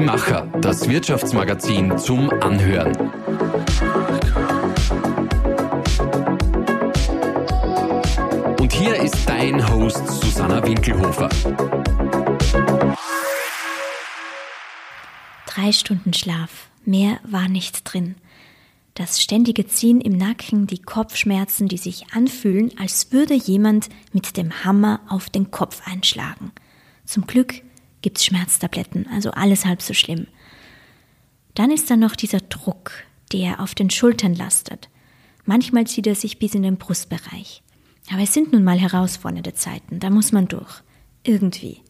Die Macher, das Wirtschaftsmagazin zum Anhören. Und hier ist dein Host Susanna Winkelhofer. Drei Stunden Schlaf, mehr war nicht drin. Das ständige Ziehen im Nacken, die Kopfschmerzen, die sich anfühlen, als würde jemand mit dem Hammer auf den Kopf einschlagen. Zum Glück gibt's Schmerztabletten, also alles halb so schlimm. Dann ist da noch dieser Druck, der auf den Schultern lastet. Manchmal zieht er sich bis in den Brustbereich. Aber es sind nun mal herausfordernde Zeiten, da muss man durch. Irgendwie.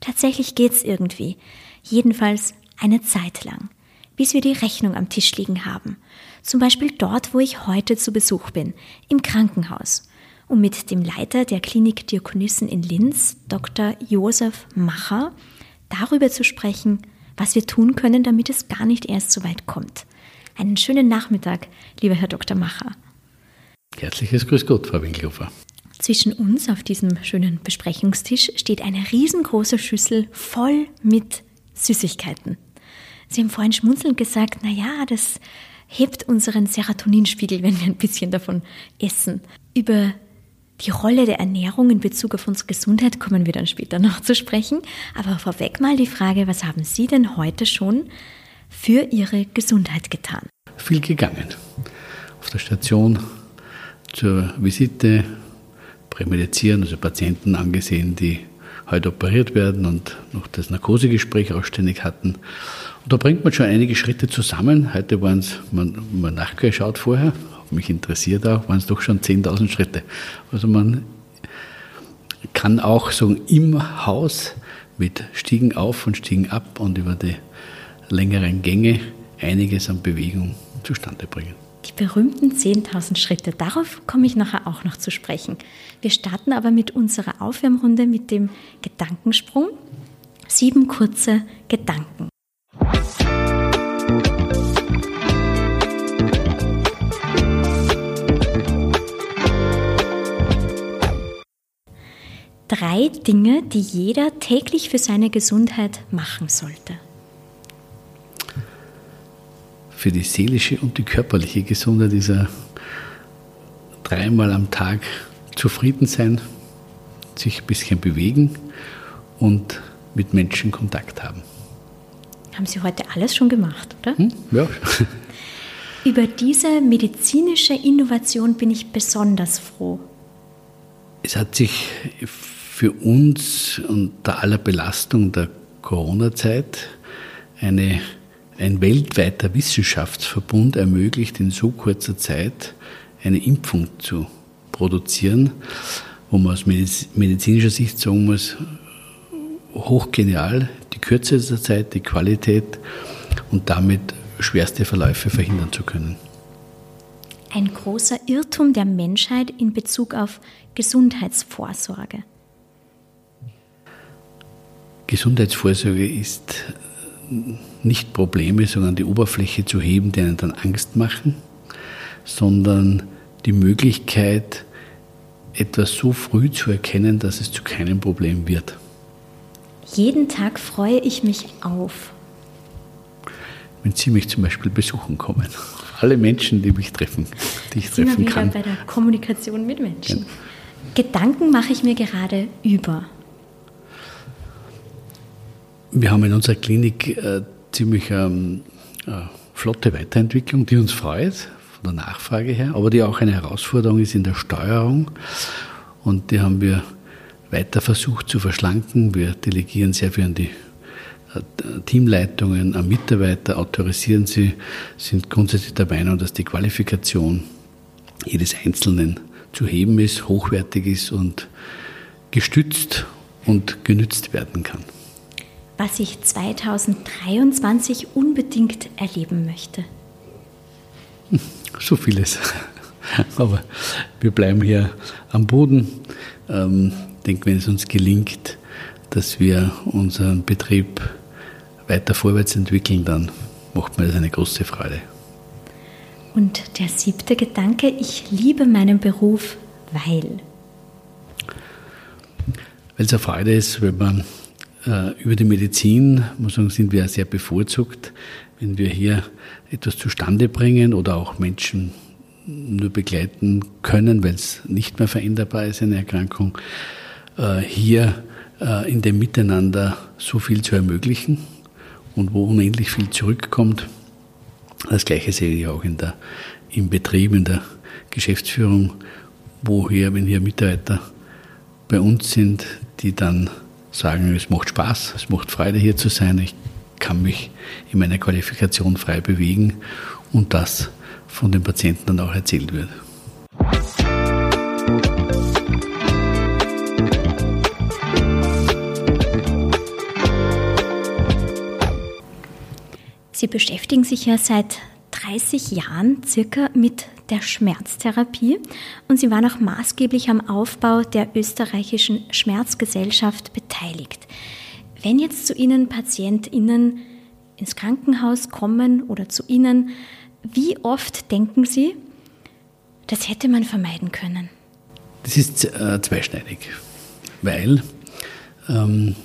Tatsächlich geht's irgendwie. Jedenfalls eine Zeit lang. Bis wir die Rechnung am Tisch liegen haben. Zum Beispiel dort, wo ich heute zu Besuch bin, im Krankenhaus. Um mit dem Leiter der Klinik Diakonissen in Linz, Dr. Josef Macher, darüber zu sprechen, was wir tun können, damit es gar nicht erst so weit kommt. Einen schönen Nachmittag, lieber Herr Dr. Macher. Herzliches Grüß Gott, Frau Winkelhofer. Zwischen uns auf diesem schönen Besprechungstisch steht eine riesengroße Schüssel voll mit Süßigkeiten. Sie haben vorhin schmunzelnd gesagt, na ja, das hebt unseren Serotoninspiegel, wenn wir ein bisschen davon essen. Über die Rolle der Ernährung in Bezug auf unsere Gesundheit kommen wir dann später noch zu sprechen. Aber vorweg mal die Frage, was haben Sie denn heute schon für Ihre Gesundheit getan? Viel gegangen. Auf der Station zur Visite prämedizieren, also Patienten angesehen, die heute operiert werden und noch das Narkosegespräch ausständig hatten. Und da bringt man schon einige Schritte zusammen. Heute waren es, man, man nachgeschaut vorher, mich interessiert auch, waren es doch schon 10.000 Schritte. Also man kann auch so im Haus mit Stiegen auf und Stiegen ab und über die längeren Gänge einiges an Bewegung zustande bringen. Die berühmten 10.000 Schritte, darauf komme ich nachher auch noch zu sprechen. Wir starten aber mit unserer Aufwärmrunde mit dem Gedankensprung. Sieben kurze Gedanken. Drei Dinge, die jeder täglich für seine Gesundheit machen sollte für die seelische und die körperliche Gesundheit ist er dreimal am Tag zufrieden sein, sich ein bisschen bewegen und mit Menschen Kontakt haben. Haben Sie heute alles schon gemacht, oder? Hm? Ja. Über diese medizinische Innovation bin ich besonders froh. Es hat sich für uns unter aller Belastung der Corona-Zeit eine ein weltweiter Wissenschaftsverbund ermöglicht, in so kurzer Zeit eine Impfung zu produzieren, wo man aus medizinischer Sicht sagen muss, hochgenial, die Kürze der Zeit, die Qualität und damit schwerste Verläufe verhindern zu können. Ein großer Irrtum der Menschheit in Bezug auf Gesundheitsvorsorge. Gesundheitsvorsorge ist nicht Probleme, sondern die Oberfläche zu heben, die einen dann Angst machen, sondern die Möglichkeit, etwas so früh zu erkennen, dass es zu keinem Problem wird. Jeden Tag freue ich mich auf. Wenn Sie mich zum Beispiel besuchen kommen. Alle Menschen, die mich treffen, die ich Sind treffen wir wieder kann. bei der Kommunikation mit Menschen. Ja. Gedanken mache ich mir gerade über. Wir haben in unserer Klinik äh, ziemlich ähm, äh, flotte Weiterentwicklung, die uns freut, von der Nachfrage her, aber die auch eine Herausforderung ist in der Steuerung. Und die haben wir weiter versucht zu verschlanken. Wir delegieren sehr viel an die äh, Teamleitungen, an Mitarbeiter, autorisieren sie, sind grundsätzlich der Meinung, dass die Qualifikation jedes Einzelnen zu heben ist, hochwertig ist und gestützt und genützt werden kann was ich 2023 unbedingt erleben möchte? So vieles. Aber wir bleiben hier am Boden. Ähm, ich denke, wenn es uns gelingt, dass wir unseren Betrieb weiter vorwärts entwickeln, dann macht mir das eine große Freude. Und der siebte Gedanke, ich liebe meinen Beruf, weil. Weil es eine Freude ist, wenn man über die Medizin, muss sagen, sind wir sehr bevorzugt, wenn wir hier etwas zustande bringen oder auch Menschen nur begleiten können, weil es nicht mehr veränderbar ist, eine Erkrankung, äh, hier äh, in dem Miteinander so viel zu ermöglichen und wo unendlich viel zurückkommt. Das Gleiche sehe ich auch in der, im Betrieb, in der Geschäftsführung, wo hier, wenn hier Mitarbeiter bei uns sind, die dann sagen, es macht Spaß, es macht Freude hier zu sein, ich kann mich in meiner Qualifikation frei bewegen und das von den Patienten dann auch erzählt wird. Sie beschäftigen sich ja seit 30 Jahren circa mit der Schmerztherapie und Sie waren auch maßgeblich am Aufbau der österreichischen Schmerzgesellschaft beteiligt. Wenn jetzt zu Ihnen PatientInnen ins Krankenhaus kommen oder zu Ihnen, wie oft denken Sie, das hätte man vermeiden können? Das ist äh, zweischneidig, weil ähm,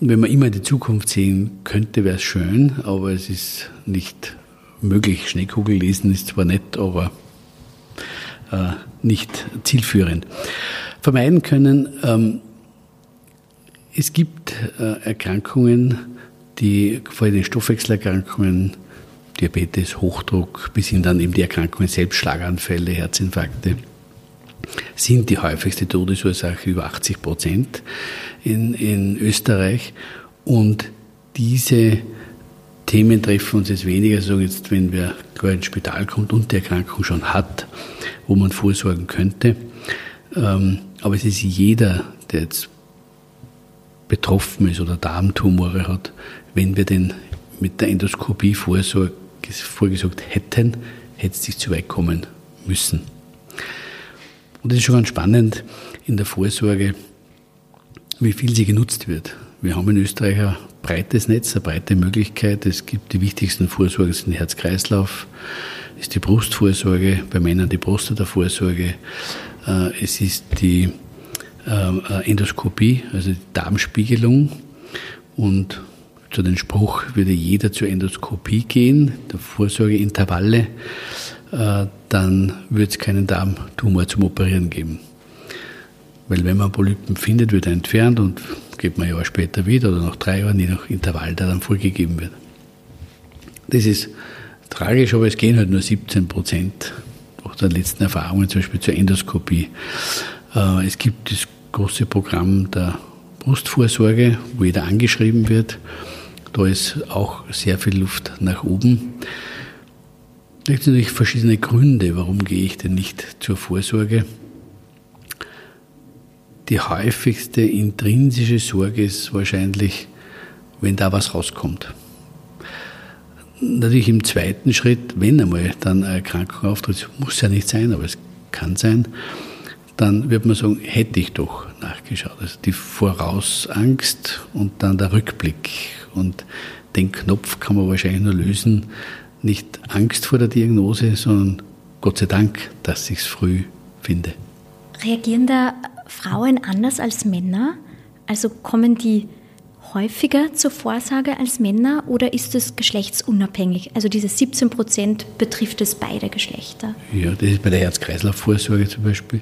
wenn man immer in die Zukunft sehen könnte, wäre es schön, aber es ist nicht möglich. Schneekugel lesen ist zwar nett, aber äh, nicht zielführend. Vermeiden können, ähm, es gibt äh, Erkrankungen, die vor allem Stoffwechselerkrankungen, Diabetes, Hochdruck, bis hin dann eben die Erkrankungen selbst, Schlaganfälle, Herzinfarkte, sind die häufigste Todesursache, über 80 Prozent in, in Österreich. Und diese Themen treffen uns jetzt weniger, so jetzt, wenn wer gar ins Spital kommt und die Erkrankung schon hat, wo man vorsorgen könnte. Ähm, aber es ist jeder, der jetzt betroffen ist oder Darmtumore hat, wenn wir den mit der Endoskopie vorgesorgt hätten, hätte es nicht zu weit kommen müssen. Und es ist schon ganz spannend in der Vorsorge, wie viel sie genutzt wird. Wir haben in Österreich ein breites Netz, eine breite Möglichkeit. Es gibt die wichtigsten Vorsorgen, sind Herz-Kreislauf, ist die Brustvorsorge, bei Männern die Prostata-Vorsorge, äh, es ist die äh, Endoskopie, also die Darmspiegelung und zu dem Spruch würde jeder zur Endoskopie gehen, der Vorsorgeintervalle, äh, dann wird es keinen Darmtumor zum Operieren geben. Weil wenn man Polypen findet, wird er entfernt und geht man ein Jahr später wieder oder nach drei Jahren, je nach Intervall, der dann vorgegeben wird. Das ist tragisch, aber es gehen halt nur 17 Prozent nach den letzten Erfahrungen, zum Beispiel zur Endoskopie. Äh, es gibt das große Programm der Brustvorsorge, wo jeder angeschrieben wird. Da ist auch sehr viel Luft nach oben. Es gibt natürlich verschiedene Gründe, warum gehe ich denn nicht zur Vorsorge. Die häufigste intrinsische Sorge ist wahrscheinlich, wenn da was rauskommt. Natürlich im zweiten Schritt, wenn einmal dann eine Erkrankung auftritt, muss ja nicht sein, aber es kann sein, dann wird man sagen, hätte ich doch nachgeschaut. Also die Vorausangst und dann der Rückblick. Und den Knopf kann man wahrscheinlich nur lösen, nicht Angst vor der Diagnose, sondern Gott sei Dank, dass ich es früh finde. Reagieren da Frauen anders als Männer? Also kommen die häufiger zur Vorsorge als Männer oder ist es geschlechtsunabhängig? Also diese 17 Prozent betrifft es beide Geschlechter? Ja, das ist bei der Herz-Kreislauf-Vorsorge zum Beispiel.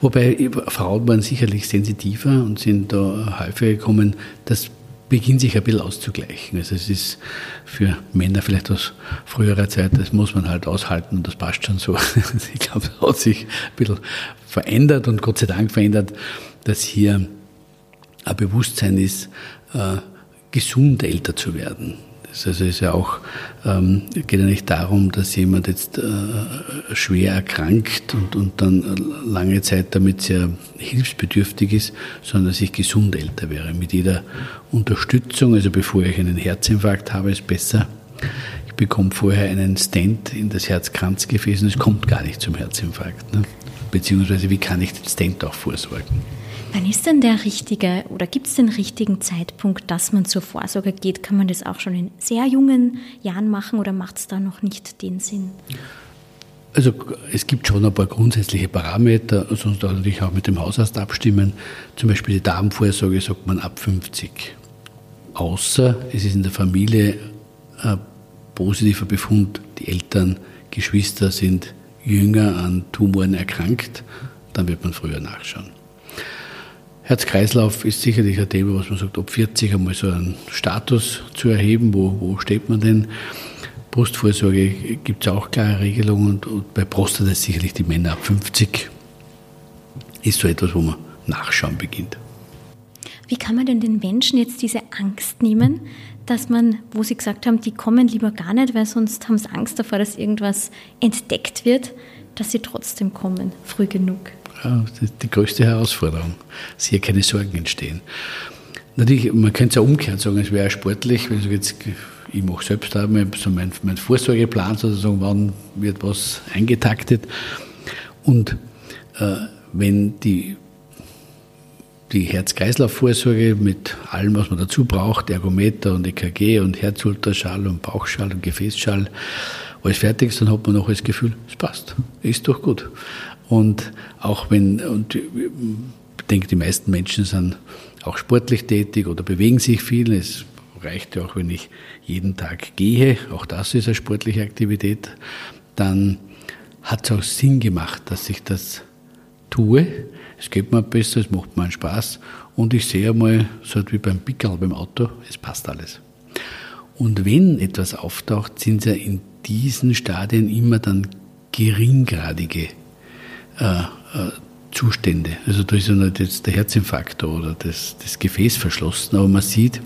Wobei Frauen waren sicherlich sensitiver und sind da häufiger gekommen. Das beginnt sich ein bisschen auszugleichen. Also es ist für Männer vielleicht aus früherer Zeit, das muss man halt aushalten und das passt schon so. Ich glaube, es hat sich ein bisschen verändert und Gott sei Dank verändert, dass hier ein Bewusstsein ist, äh, gesund älter zu werden. Also ist ja auch, ähm, geht ja nicht darum, dass jemand jetzt äh, schwer erkrankt und, und dann lange Zeit damit sehr hilfsbedürftig ist, sondern dass ich gesund älter wäre. Mit jeder Unterstützung, also bevor ich einen Herzinfarkt habe, ist besser. Ich bekomme vorher einen Stent in das Herzkranzgefäß und es kommt gar nicht zum Herzinfarkt. Ne? Beziehungsweise, wie kann ich den Stent auch vorsorgen? Wann ist denn der richtige oder gibt es den richtigen Zeitpunkt, dass man zur Vorsorge geht? Kann man das auch schon in sehr jungen Jahren machen oder macht es da noch nicht den Sinn? Also es gibt schon ein paar grundsätzliche Parameter, sonst auch natürlich auch mit dem Hausarzt abstimmen. Zum Beispiel die Darmvorsorge sagt man ab 50. außer es ist in der Familie ein positiver Befund, die Eltern, Geschwister sind jünger an Tumoren erkrankt, dann wird man früher nachschauen. Herz-Kreislauf ist sicherlich ein Thema, was man sagt, ob 40 einmal so einen Status zu erheben, wo, wo steht man denn? Brustvorsorge gibt es auch klare Regelungen und, und bei Prostata ist sicherlich die Männer ab 50 ist so etwas, wo man nachschauen beginnt. Wie kann man denn den Menschen jetzt diese Angst nehmen, dass man, wo sie gesagt haben, die kommen lieber gar nicht, weil sonst haben sie Angst davor, dass irgendwas entdeckt wird, dass sie trotzdem kommen, früh genug? Die größte Herausforderung, dass hier keine Sorgen entstehen. Natürlich, man könnte es ja umgekehrt sagen, es wäre sportlich, wenn ich jetzt, ich mache selbst auch so meinen mein Vorsorgeplan sozusagen, wann wird was eingetaktet. Und äh, wenn die die Herz-Kreislauf-Vorsorge mit allem, was man dazu braucht, Ergometer und EKG und Herzultraschall und Bauchschall und Gefäßschall, alles fertig ist, dann hat man noch das Gefühl, es passt, ist doch gut. Und auch wenn, und ich denke, die meisten Menschen sind auch sportlich tätig oder bewegen sich viel. Es reicht ja auch, wenn ich jeden Tag gehe, auch das ist eine sportliche Aktivität, dann hat es auch Sinn gemacht, dass ich das tue es geht mir besser, es macht mir einen Spaß und ich sehe einmal, so wie beim Pickel beim Auto, es passt alles. Und wenn etwas auftaucht, sind es ja in diesen Stadien immer dann geringgradige äh, äh, Zustände. Also da ist ja nicht jetzt der Herzinfarkt oder das, das Gefäß verschlossen, aber man sieht,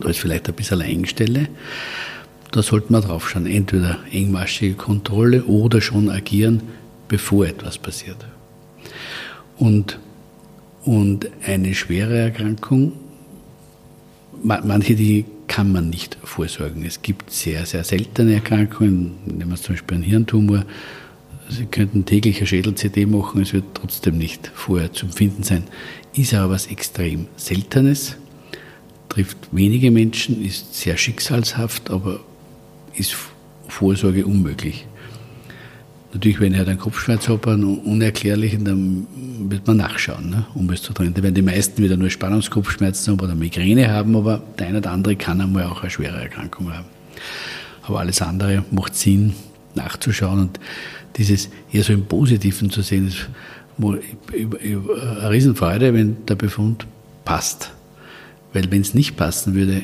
da ist vielleicht ein bisschen eine Engstelle. Da sollte man drauf schauen. Entweder engmaschige Kontrolle oder schon agieren, bevor etwas passiert. Und, und eine schwere Erkrankung, manche, die kann man nicht vorsorgen. Es gibt sehr, sehr seltene Erkrankungen, nehmen wir zum Beispiel einen Hirntumor. Sie könnten täglich eine Schädel-CD machen, es wird trotzdem nicht vorher zu empfinden sein. Ist aber was extrem Seltenes, trifft wenige Menschen, ist sehr schicksalshaft, aber ist Vorsorge unmöglich. Natürlich, wenn ich halt einen Kopfschmerz habe, einen unerklärlichen, dann wird man nachschauen, ne, um es zu trennen. Werden die meisten wieder nur Spannungskopfschmerzen haben oder Migräne haben, aber der eine oder andere kann einmal auch eine schwere Erkrankung haben. Aber alles andere macht Sinn, nachzuschauen und dieses eher so im Positiven zu sehen, ist eine Riesenfreude, wenn der Befund passt. Weil wenn es nicht passen würde,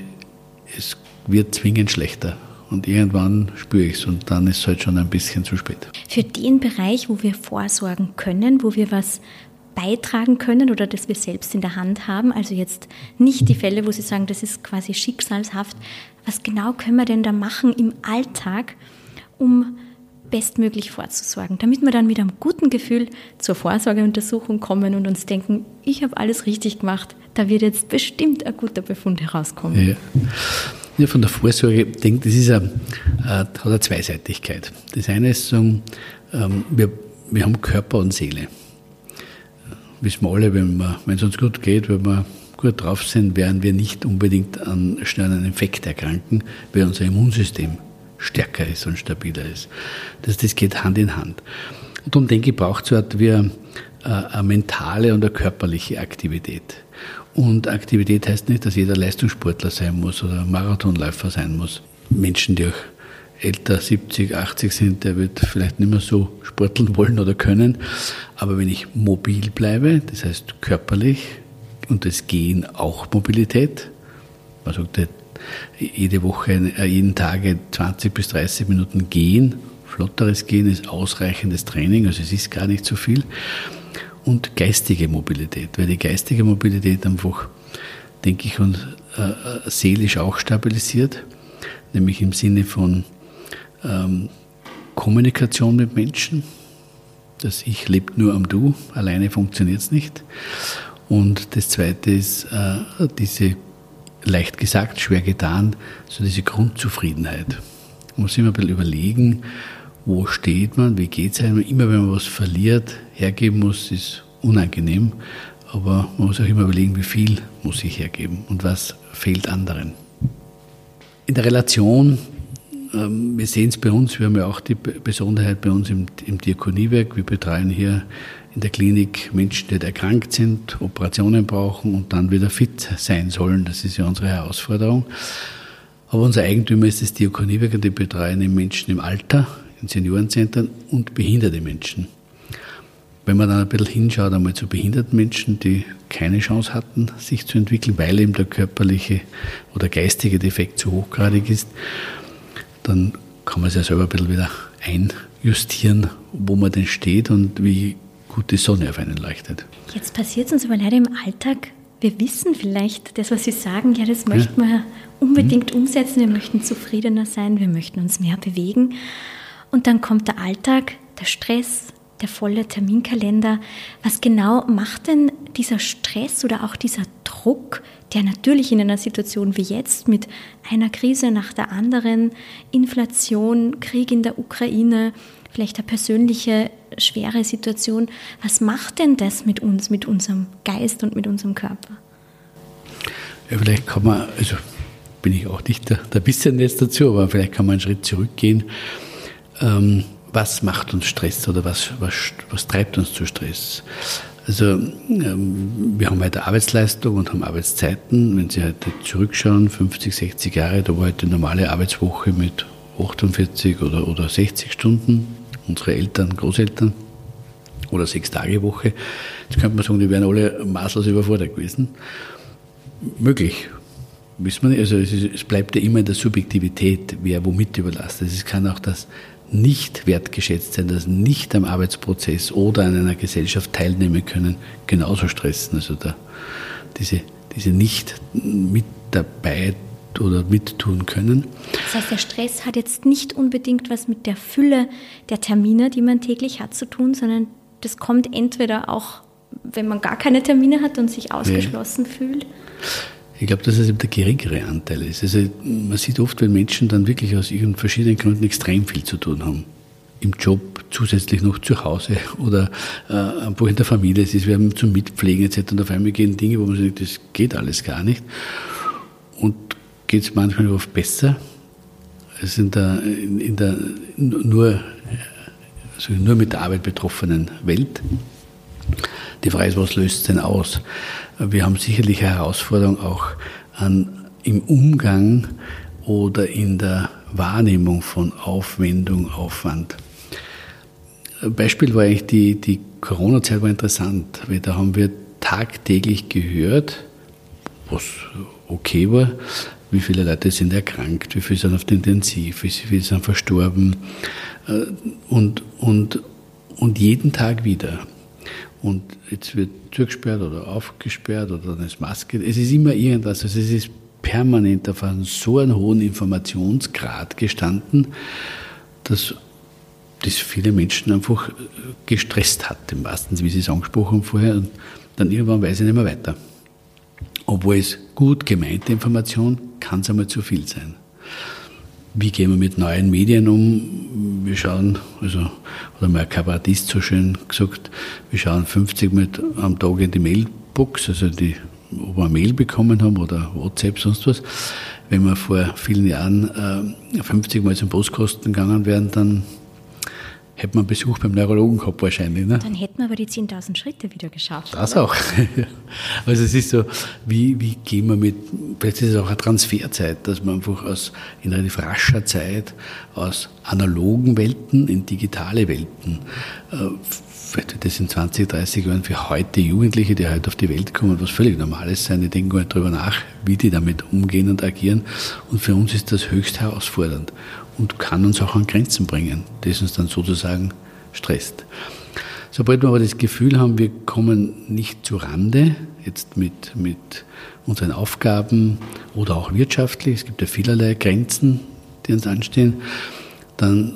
es wird zwingend schlechter. Und irgendwann spüre ich es und dann ist es halt schon ein bisschen zu spät. Für den Bereich, wo wir vorsorgen können, wo wir was beitragen können oder das wir selbst in der Hand haben, also jetzt nicht die Fälle, wo Sie sagen, das ist quasi schicksalshaft, was genau können wir denn da machen im Alltag, um bestmöglich vorzusorgen, damit wir dann mit einem guten Gefühl zur Vorsorgeuntersuchung kommen und uns denken, ich habe alles richtig gemacht, da wird jetzt bestimmt ein guter Befund herauskommen. Ja ja, von der Vorsorge denke, das ist eine, hat eine Zweiseitigkeit. Das eine ist sagen, ähm, wir, wir haben Körper und Seele. Wissen wir alle, wenn, wenn es uns gut geht, wenn wir gut drauf sind, werden wir nicht unbedingt an schnellen Infekt erkranken, weil unser Immunsystem stärker ist und stabiler ist. Das, das geht Hand in Hand. Und darum denke ich, braucht es halt wie eine, eine mentale und eine körperliche Aktivität. Und Aktivität heißt nicht, dass jeder Leistungssportler sein muss oder Marathonläufer sein muss. Menschen, die auch älter, 70, 80 sind, der wird vielleicht nicht mehr so sporteln wollen oder können. Aber wenn ich mobil bleibe, das heißt körperlich, und das Gehen auch Mobilität, man sagt jede Woche, äh, jeden Tag 20 bis 30 Minuten gehen, flotteres Gehen ist ausreichendes Training, also es ist gar nicht so viel und geistige Mobilität, weil die geistige Mobilität einfach, denke ich, uns äh, äh, seelisch auch stabilisiert, nämlich im Sinne von ähm, Kommunikation mit Menschen. Das Ich lebt nur am Du, alleine funktioniert es nicht. Und das Zweite ist äh, diese, leicht gesagt, schwer getan, so diese Grundzufriedenheit. Man muss immer ein bisschen überlegen, wo steht man, wie geht es einem. Immer wenn man was verliert, hergeben muss, ist unangenehm. Aber man muss auch immer überlegen, wie viel muss ich hergeben und was fehlt anderen. In der Relation, ähm, wir sehen es bei uns, wir haben ja auch die Besonderheit bei uns im, im Diakoniewerk, wir betreuen hier in der Klinik Menschen, die erkrankt sind, Operationen brauchen und dann wieder fit sein sollen. Das ist ja unsere Herausforderung. Aber unser Eigentümer ist das Diakoniewerk und die betreuen Menschen im Alter, in Seniorenzentren und behinderte Menschen. Wenn man dann ein bisschen hinschaut, einmal zu behinderten Menschen, die keine Chance hatten, sich zu entwickeln, weil eben der körperliche oder geistige Defekt zu hochgradig ist, dann kann man sich ja selber ein bisschen wieder einjustieren, wo man denn steht und wie gut die Sonne auf einen leuchtet. Jetzt passiert es uns aber leider im Alltag. Wir wissen vielleicht, das, was Sie sagen, ja, das möchten wir unbedingt mhm. umsetzen. Wir möchten zufriedener sein, wir möchten uns mehr bewegen. Und dann kommt der Alltag, der Stress, der volle Terminkalender. Was genau macht denn dieser Stress oder auch dieser Druck, der natürlich in einer Situation wie jetzt mit einer Krise nach der anderen, Inflation, Krieg in der Ukraine, vielleicht eine persönliche schwere Situation, was macht denn das mit uns, mit unserem Geist und mit unserem Körper? Ja, vielleicht kann man, also bin ich auch nicht der, der Wissen jetzt dazu, aber vielleicht kann man einen Schritt zurückgehen. Ähm, was macht uns Stress oder was, was, was treibt uns zu Stress? Also ähm, wir haben heute Arbeitsleistung und haben Arbeitszeiten. Wenn Sie heute zurückschauen, 50, 60 Jahre, da war heute eine normale Arbeitswoche mit 48 oder, oder 60 Stunden. Unsere Eltern, Großeltern oder sechs Tage Woche. Jetzt könnte man sagen, die wären alle maßlos überfordert gewesen. Möglich, wissen wir nicht. Also es, ist, es, bleibt ja immer in der Subjektivität, wer womit überlastet. Es kann auch das nicht wertgeschätzt sein, das nicht am Arbeitsprozess oder an einer Gesellschaft teilnehmen können, genauso stressen. Also da, diese, diese nicht mit dabei oder mittun können. Das heißt, der Stress hat jetzt nicht unbedingt was mit der Fülle der Termine, die man täglich hat, zu tun, sondern das kommt entweder auch, wenn man gar keine Termine hat und sich ausgeschlossen ja. fühlt. Ich glaube, dass es eben der geringere Anteil ist. Also man sieht oft, wenn Menschen dann wirklich aus ihren verschiedenen Gründen extrem viel zu tun haben. Im Job, zusätzlich noch zu Hause oder äh, in der Familie. Es ist, wir haben zum Mitpflegen etc. Und auf einmal gehen Dinge, wo man sagt, das geht alles gar nicht. Geht es manchmal oft besser als in der, in, in der nur, also nur mit der Arbeit betroffenen Welt. Die Frage ist, was löst es denn aus? Wir haben sicherlich eine Herausforderung auch an, im Umgang oder in der Wahrnehmung von Aufwendung, Aufwand. Beispiel war eigentlich die, die Corona-Zeit war interessant, weil da haben wir tagtäglich gehört, was okay war, wie viele Leute sind erkrankt, wie viele sind auf der Intensiv, wie viele sind verstorben äh, und, und, und jeden Tag wieder und jetzt wird zugesperrt oder aufgesperrt oder dann ist Maske. Es ist immer irgendwas. Also es ist permanent auf einem so einen hohen Informationsgrad gestanden, dass das viele Menschen einfach gestresst hat, im wahrsten Sinne, wie Sie es angesprochen haben vorher. Und dann irgendwann weiß ich nicht mehr weiter. Obwohl es gut gemeinte Information kann es einmal zu viel sein. Wie gehen wir mit neuen Medien um? Wir schauen, also, oder mal ein Kabarettist so schön gesagt, wir schauen 50 Mal am Tag in die Mailbox, also die, ob wir eine Mail bekommen haben oder WhatsApp, sonst was. Wenn wir vor vielen Jahren äh, 50 Mal zum Postkosten gegangen wären, dann hätte man einen Besuch beim Neurologen gehabt wahrscheinlich. Ne? Dann hätten wir aber die 10.000 Schritte wieder geschafft. Das oder? auch. also es ist so, wie, wie gehen wir mit, vielleicht ist es auch eine Transferzeit, dass man einfach aus, in relativ rascher Zeit aus analogen Welten in digitale Welten, äh, vielleicht wird das in 20, 30 Jahren für heute Jugendliche, die heute auf die Welt kommen, was völlig Normales sein. Die denken gar nicht darüber nach, wie die damit umgehen und agieren. Und für uns ist das höchst herausfordernd und kann uns auch an Grenzen bringen, das uns dann sozusagen stresst. Sobald wir aber das Gefühl haben, wir kommen nicht zu Rande, jetzt mit, mit unseren Aufgaben oder auch wirtschaftlich, es gibt ja vielerlei Grenzen, die uns anstehen, dann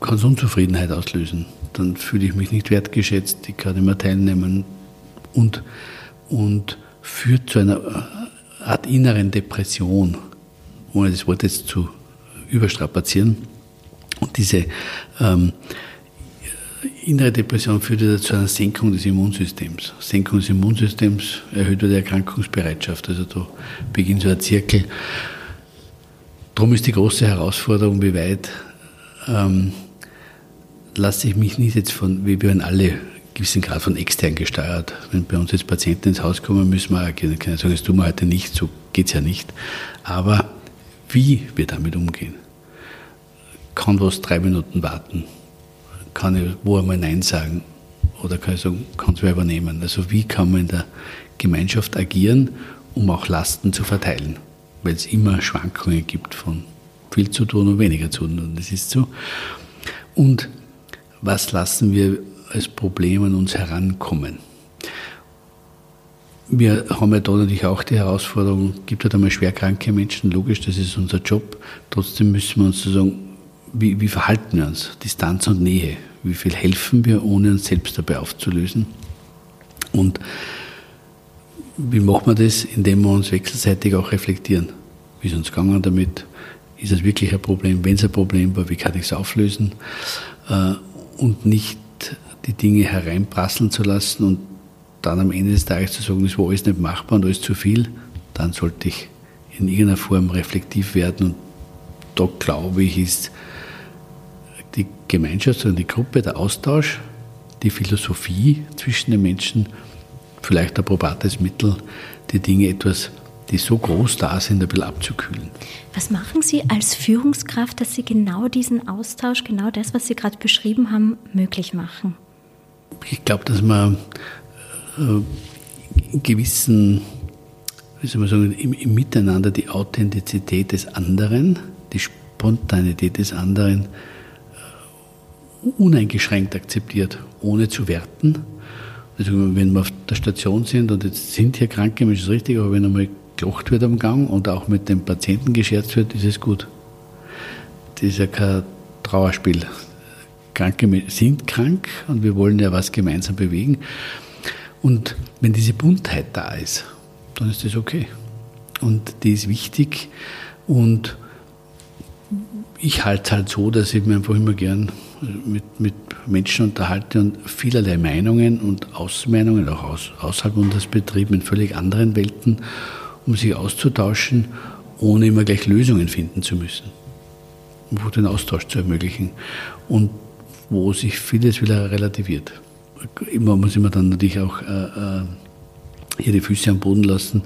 kann es Unzufriedenheit auslösen. Dann fühle ich mich nicht wertgeschätzt, ich kann nicht mehr teilnehmen und, und führt zu einer Art inneren Depression, ohne das Wort jetzt zu überstrapazieren. Und diese ähm, innere Depression führt zu einer Senkung des Immunsystems. Senkung des Immunsystems erhöht die Erkrankungsbereitschaft. Also da beginnt so ein Zirkel. Darum ist die große Herausforderung, wie weit ähm, lasse ich mich nicht jetzt von, wir werden alle gewissen Grad von extern gesteuert. Wenn bei uns jetzt Patienten ins Haus kommen, müssen wir können sagen, das tun wir heute nicht, so geht es ja nicht. Aber wie wir damit umgehen, kann was drei Minuten warten, kann ich wo einmal Nein sagen oder kann ich sagen, kann es wer übernehmen. Also wie kann man in der Gemeinschaft agieren, um auch Lasten zu verteilen, weil es immer Schwankungen gibt von viel zu tun und weniger zu tun. Und das ist so. Und was lassen wir als Problem an uns herankommen? Wir haben ja da natürlich auch die Herausforderung, gibt halt einmal schwerkranke Menschen, logisch, das ist unser Job. Trotzdem müssen wir uns sagen, wie, wie verhalten wir uns? Distanz und Nähe. Wie viel helfen wir, ohne uns selbst dabei aufzulösen? Und wie machen wir das? Indem wir uns wechselseitig auch reflektieren. Wie ist uns gegangen damit? ist es wirklich ein Problem? Wenn es ein Problem war, wie kann ich es auflösen? Äh, und nicht die Dinge hereinprasseln zu lassen und dann am Ende des Tages zu sagen, es war alles nicht machbar und alles zu viel, dann sollte ich in irgendeiner Form reflektiv werden. Und da glaube ich, ist die Gemeinschaft und die Gruppe, der Austausch, die Philosophie zwischen den Menschen vielleicht ein probates Mittel, die Dinge etwas die so groß da sind, ein bisschen abzukühlen. Was machen Sie als Führungskraft, dass Sie genau diesen Austausch, genau das, was Sie gerade beschrieben haben, möglich machen? Ich glaube, dass man äh, gewissen, wie soll man sagen, im, im Miteinander die Authentizität des anderen, die Spontanität des anderen uneingeschränkt akzeptiert, ohne zu werten. Also wenn wir auf der Station sind und jetzt sind hier kranke Menschen, ist richtig, aber wenn einmal gelacht wird am Gang und auch mit dem Patienten gescherzt wird, ist es gut. Das ist ja kein Trauerspiel. Kranke sind krank und wir wollen ja was gemeinsam bewegen. Und wenn diese Buntheit da ist, dann ist das okay. Und die ist wichtig. Und ich halte es halt so, dass ich mir einfach immer gern mit, mit Menschen unterhalte und vielerlei Meinungen und Außenmeinungen, auch aus, außerhalb unseres Betriebs, in völlig anderen Welten um sich auszutauschen, ohne immer gleich Lösungen finden zu müssen. Um den Austausch zu ermöglichen. Und wo sich vieles wieder relativiert. Immer muss immer dann natürlich auch äh, äh, hier die Füße am Boden lassen.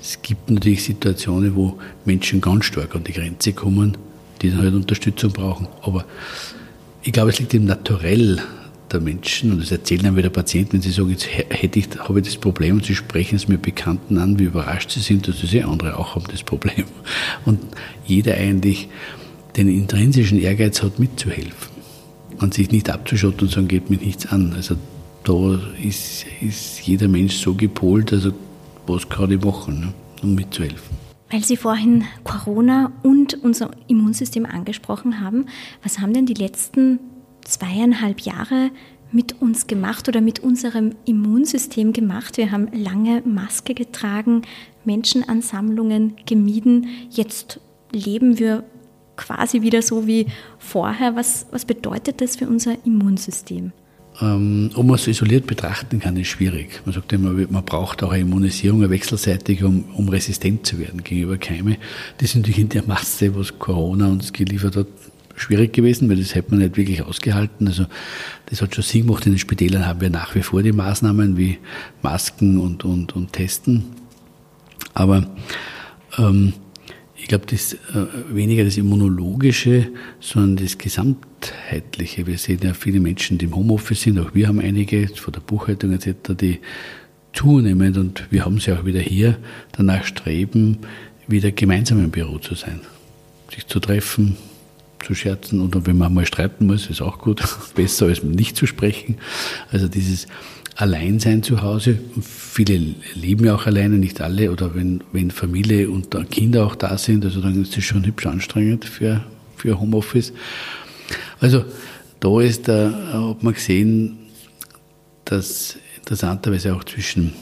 Es gibt natürlich Situationen, wo Menschen ganz stark an die Grenze kommen, die dann halt Unterstützung brauchen. Aber ich glaube, es liegt im Naturell der Menschen, und das erzählen dann wieder Patienten, wenn sie sagen, jetzt hätte ich, habe ich das Problem, und sie sprechen es mit Bekannten an, wie überrascht sie sind, dass das eh andere auch haben, das Problem. Und jeder eigentlich den intrinsischen Ehrgeiz hat, mitzuhelfen und sich nicht abzuschotten und sagen, geht mir nichts an. Also da ist, ist jeder Mensch so gepolt, also was kann ich machen, ne, um mitzuhelfen. Weil Sie vorhin Corona und unser Immunsystem angesprochen haben, was haben denn die letzten zweieinhalb Jahre mit uns gemacht oder mit unserem Immunsystem gemacht. Wir haben lange Maske getragen, Menschenansammlungen gemieden. Jetzt leben wir quasi wieder so wie vorher. Was, was bedeutet das für unser Immunsystem? Ähm, ob man es isoliert betrachten kann, ist schwierig. Man sagt immer, man braucht auch eine Immunisierung, eine wechselseitige, um, um resistent zu werden gegenüber Keime. Das ist natürlich in der Masse, was Corona uns geliefert hat, schwierig gewesen, weil das hätte man nicht wirklich ausgehalten. Also das hat schon Sinn gemacht. In den Spitälern haben wir nach wie vor die Maßnahmen wie Masken und, und, und Testen. Aber ähm, ich glaube, das äh, weniger das Immunologische, sondern das Gesamtheitliche. Wir sehen ja viele Menschen, die im Homeoffice sind, auch wir haben einige von der Buchhaltung etc., die zunehmend, und wir haben sie auch wieder hier, danach streben, wieder gemeinsam im Büro zu sein, sich zu treffen, zu scherzen oder wenn man mal streiten muss, ist auch gut. Besser als nicht zu sprechen. Also dieses Alleinsein zu Hause. Viele leben ja auch alleine, nicht alle. Oder wenn, wenn Familie und Kinder auch da sind, also dann ist das schon hübsch anstrengend für, für Homeoffice. Also da ist da, hat man gesehen, dass interessanterweise auch zwischen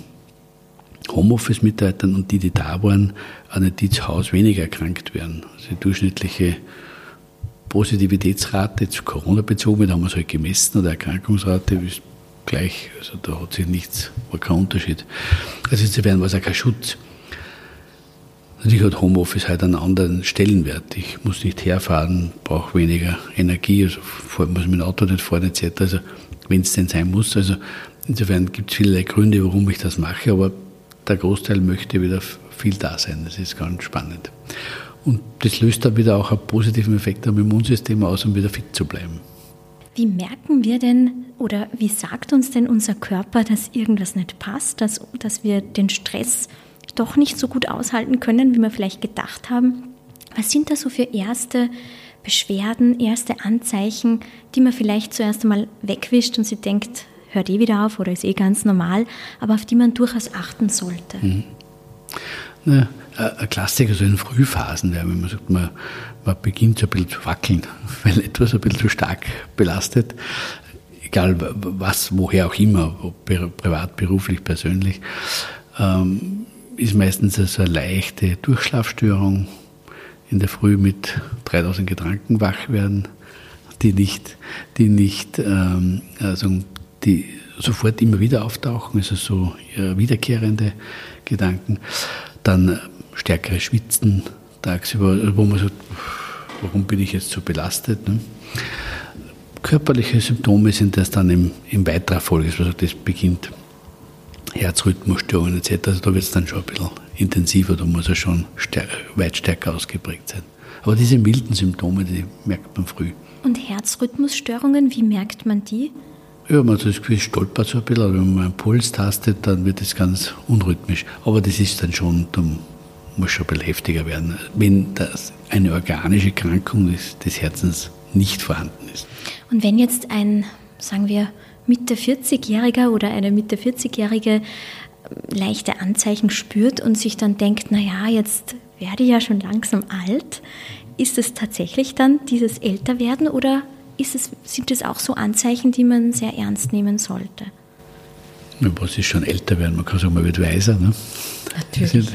Homeoffice-Mitarbeitern und die, die da waren, an die zu Hause weniger erkrankt werden. Also die durchschnittliche Positivitätsrate, zu Corona bezogen, da haben wir es halt gemessen, oder Erkrankungsrate ist gleich, also da hat sich nichts, war kein Unterschied. Also insofern war es auch kein Schutz. Natürlich hat Homeoffice halt einen anderen Stellenwert. Ich muss nicht herfahren, brauche weniger Energie, also muss mit dem Auto nicht fahren etc. Also wenn es denn sein muss. Also insofern gibt es viele Gründe, warum ich das mache, aber der Großteil möchte wieder viel da sein. Das ist ganz spannend. Und das löst dann wieder auch einen positiven Effekt am Immunsystem aus, um wieder fit zu bleiben. Wie merken wir denn oder wie sagt uns denn unser Körper, dass irgendwas nicht passt, dass, dass wir den Stress doch nicht so gut aushalten können, wie wir vielleicht gedacht haben? Was sind da so für erste Beschwerden, erste Anzeichen, die man vielleicht zuerst einmal wegwischt und sie denkt, hört eh wieder auf oder ist eh ganz normal, aber auf die man durchaus achten sollte? Mhm. Na, ein Klassiker so in Frühphasen, wenn man sagt, man, man beginnt so ein bisschen zu wackeln, weil etwas ein bisschen zu stark belastet, egal was, woher auch immer, privat, beruflich, persönlich, ähm, ist meistens so eine leichte Durchschlafstörung, in der Früh mit 3000 Gedanken wach werden, die nicht, die nicht, ähm, also die sofort immer wieder auftauchen, also so wiederkehrende Gedanken. Dann äh, stärkere Schwitzen tagsüber, wo man sagt, warum bin ich jetzt so belastet? Ne? Körperliche Symptome sind das dann im, in weiterer Folge, also das beginnt Herzrhythmusstörungen etc. Also da wird es dann schon ein bisschen intensiver, da muss er schon stärker, weit stärker ausgeprägt sein. Aber diese milden Symptome, die merkt man früh. Und Herzrhythmusstörungen, wie merkt man die? Ja, man hat das Gefühl, stolpert so ein bisschen, aber wenn man einen Puls tastet, dann wird es ganz unrhythmisch. Aber das ist dann schon, da muss schon ein bisschen heftiger werden, wenn das eine organische Krankung des, des Herzens nicht vorhanden ist. Und wenn jetzt ein, sagen wir, Mitte 40-Jähriger oder eine Mitte 40-Jährige leichte Anzeichen spürt und sich dann denkt, naja, jetzt werde ich ja schon langsam alt, ist es tatsächlich dann dieses Älterwerden oder es, sind es auch so Anzeichen, die man sehr ernst nehmen sollte? Was ist schon älter werden? Man kann sagen, man wird weiser. Ne? Natürlich.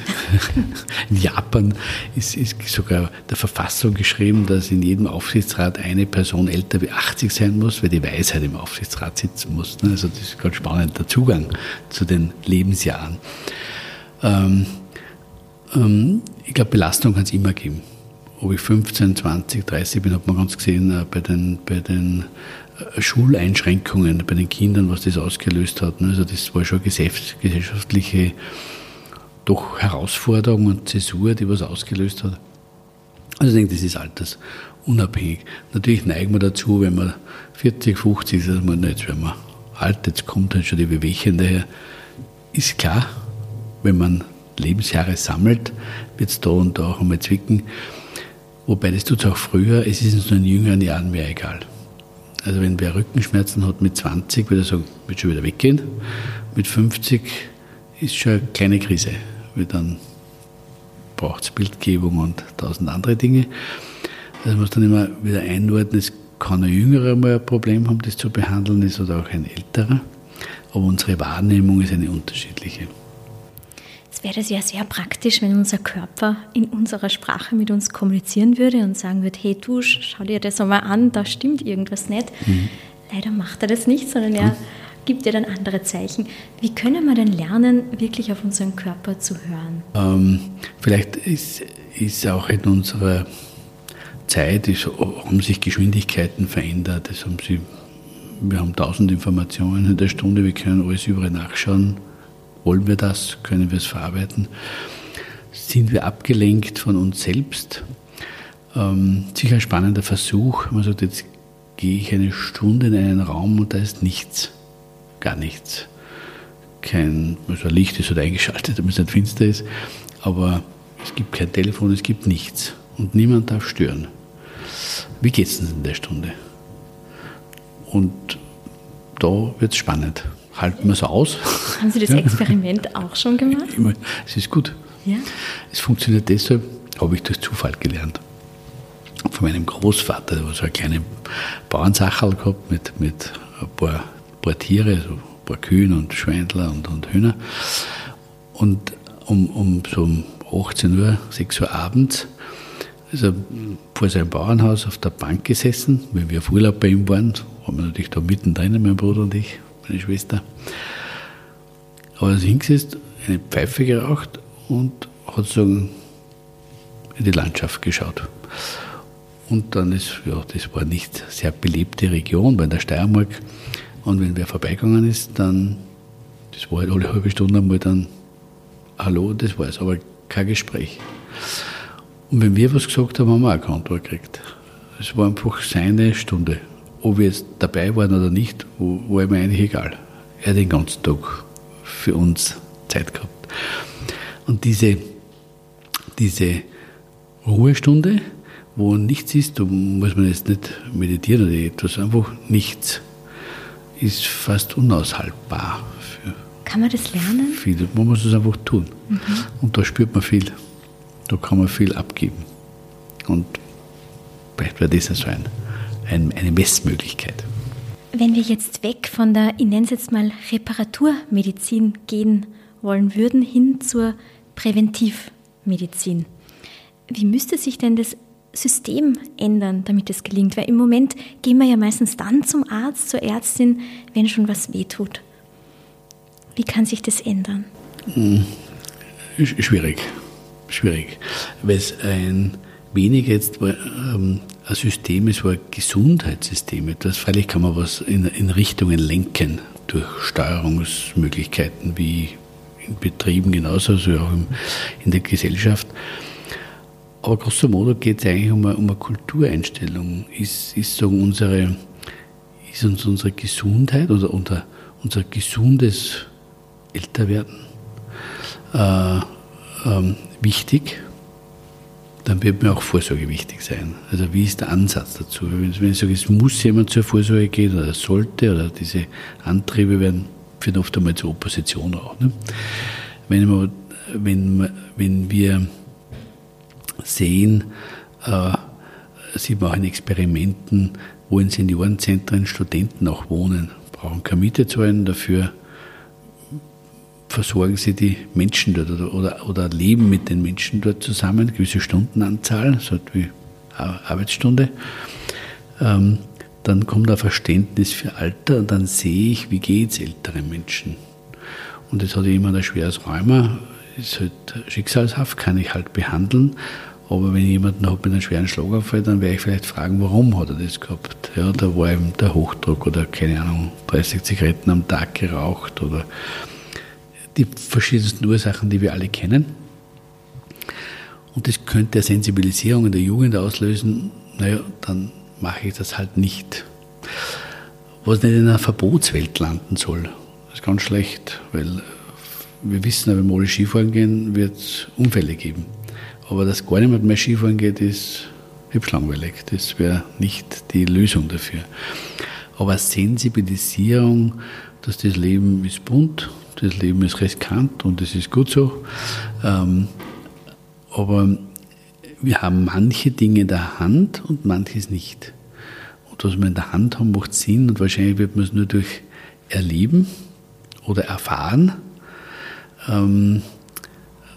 In Japan ist, ist, sogar der Verfassung geschrieben, dass in jedem Aufsichtsrat eine Person älter wie 80 sein muss, weil die Weisheit im Aufsichtsrat sitzen muss. Ne? Also das ist ganz spannend, der Zugang zu den Lebensjahren. Ähm, ähm, ich glaube, Belastung kann es immer geben. Ob ich 15, 20, 30 bin, hat man ganz gesehen äh, bei den, bei den Schuleinschränkungen bei den Kindern, was das ausgelöst hat. Ne? Also das war schon gesellschaftliche doch Herausforderung und Zäsur, die was ausgelöst hat. Also ich denke, das ist altersunabhängig. Natürlich neigen wir dazu, wenn man 40, 50 ist, dass man jetzt werden wir alt, jetzt kommt dann schon die Bewegchen daher. Ist klar, wenn man Lebensjahre sammelt, wird es da und da auch einmal zwicken. Wobei das tut es auch früher, es ist uns nur in jüngeren Jahren mehr egal. Also wenn wer Rückenschmerzen hat mit 20, würde er sagen, wird schon wieder weggehen. Mit 50 ist schon eine kleine Krise, weil dann braucht es Bildgebung und tausend andere Dinge. Das muss dann immer wieder einordnen, es kann ein Jüngerer mal ein Problem haben, das zu behandeln ist oder auch ein Älterer. Aber unsere Wahrnehmung ist eine unterschiedliche. Es wäre das ja sehr praktisch, wenn unser Körper in unserer Sprache mit uns kommunizieren würde und sagen würde, hey du, schau dir das einmal an, da stimmt irgendwas nicht. Mhm. Leider macht er das nicht, sondern er gibt dir dann andere Zeichen. Wie können wir denn lernen, wirklich auf unseren Körper zu hören? Ähm, vielleicht ist, ist auch in unserer Zeit, ist, haben sich Geschwindigkeiten verändert. Das haben sie, wir haben tausend Informationen in der Stunde, wir können alles überall nachschauen wollen wir das? Können wir es verarbeiten? Sind wir abgelenkt von uns selbst? Ähm, sicher ein spannender Versuch. Man sagt, jetzt gehe ich eine Stunde in einen Raum und da ist nichts. Gar nichts. Kein, also Licht ist halt eingeschaltet, damit es nicht finster ist. Aber es gibt kein Telefon, es gibt nichts. Und niemand darf stören. Wie geht es denn in der Stunde? Und da wird es spannend halten wir es aus. Haben Sie das Experiment auch schon gemacht? Es ist gut. Ja? Es funktioniert deshalb, habe ich durch Zufall gelernt. Von meinem Großvater, der so eine kleine Bauernsacherl gehabt mit, mit ein paar, paar Tiere, so ein paar Kühen und Schweindler und, und Hühner. Und um, um so um 18 Uhr, 6 Uhr abends, ist er vor seinem Bauernhaus auf der Bank gesessen, wenn wir auf Urlaub bei ihm waren, haben wir natürlich da mittendrin, mein Bruder und ich, meine Schwester. Er ist hingesetzt, eine Pfeife geraucht und hat so in die Landschaft geschaut. Und dann ist, ja, das war nicht sehr belebte Region, bei der Steiermark. Und wenn wer vorbeigegangen ist, dann, das war halt alle halbe Stunde einmal dann, hallo, das war es, aber kein Gespräch. Und wenn wir was gesagt haben, haben wir auch keine Antwort gekriegt. Es war einfach seine Stunde. Ob wir jetzt dabei waren oder nicht, war mir eigentlich egal. Er hat den ganzen Tag für uns Zeit gehabt. Und diese, diese Ruhestunde, wo nichts ist, da muss man jetzt nicht meditieren oder etwas, einfach nichts, ist fast unaushaltbar. kann man das lernen? Viele. Man muss es einfach tun. Mhm. Und da spürt man viel. Da kann man viel abgeben. Und vielleicht wäre das so ein, ein, eine Messmöglichkeit. Wenn wir jetzt weg von der, ich nenne es jetzt mal Reparaturmedizin gehen wollen würden, hin zur Präventivmedizin. Wie müsste sich denn das System ändern, damit es gelingt? Weil im Moment gehen wir ja meistens dann zum Arzt, zur Ärztin, wenn schon was wehtut. Wie kann sich das ändern? Hm, schwierig, schwierig, weil es ein weniger jetzt ähm, ein System ist, wo ein Gesundheitssystem etwas. Freilich kann man was in, in Richtungen lenken durch Steuerungsmöglichkeiten wie in Betrieben genauso, also auch im, in der Gesellschaft. Aber grosso modo geht es eigentlich um eine, um eine Kultureinstellung. Ist, ist, so unsere, ist uns unsere Gesundheit oder unser, unser gesundes Älterwerden äh, ähm, wichtig? Dann wird mir auch Vorsorge wichtig sein. Also wie ist der Ansatz dazu? Wenn ich sage, es muss jemand zur Vorsorge gehen oder sollte oder diese Antriebe werden, führen oft einmal zur Opposition auch. Ne? Wenn, man, wenn, wenn wir sehen, äh, sieht man auch in Experimenten, wo in Seniorenzentren Studenten auch wohnen, brauchen keine Miete zahlen, dafür versorgen sie die Menschen dort oder, oder, oder leben mit den Menschen dort zusammen, gewisse Stundenanzahl, so wie Arbeitsstunde. Ähm, dann kommt ein Verständnis für Alter und dann sehe ich, wie geht es älteren Menschen. Und das hat jemand ein schweres Rheuma, ist halt schicksalshaft, kann ich halt behandeln. Aber wenn jemand noch mit einem schweren Schlaganfall, dann werde ich vielleicht fragen, warum hat er das gehabt? Ja, da war eben der Hochdruck oder keine Ahnung, 30 Zigaretten am Tag geraucht oder die verschiedensten Ursachen, die wir alle kennen. Und das könnte eine Sensibilisierung in der Jugend auslösen. Naja, dann mache ich das halt nicht. Was nicht in einer Verbotswelt landen soll, ist ganz schlecht, weil wir wissen, wenn wir alle Skifahren gehen, wird es Unfälle geben. Aber dass gar niemand mehr Skifahren geht, ist hübsch langweilig. Das wäre nicht die Lösung dafür. Aber Sensibilisierung, dass das Leben ist bunt, das Leben ist riskant und das ist gut so. Ähm, aber wir haben manche Dinge in der Hand und manches nicht. Und was wir in der Hand haben, macht Sinn und wahrscheinlich wird man es nur durch Erleben oder Erfahren ähm,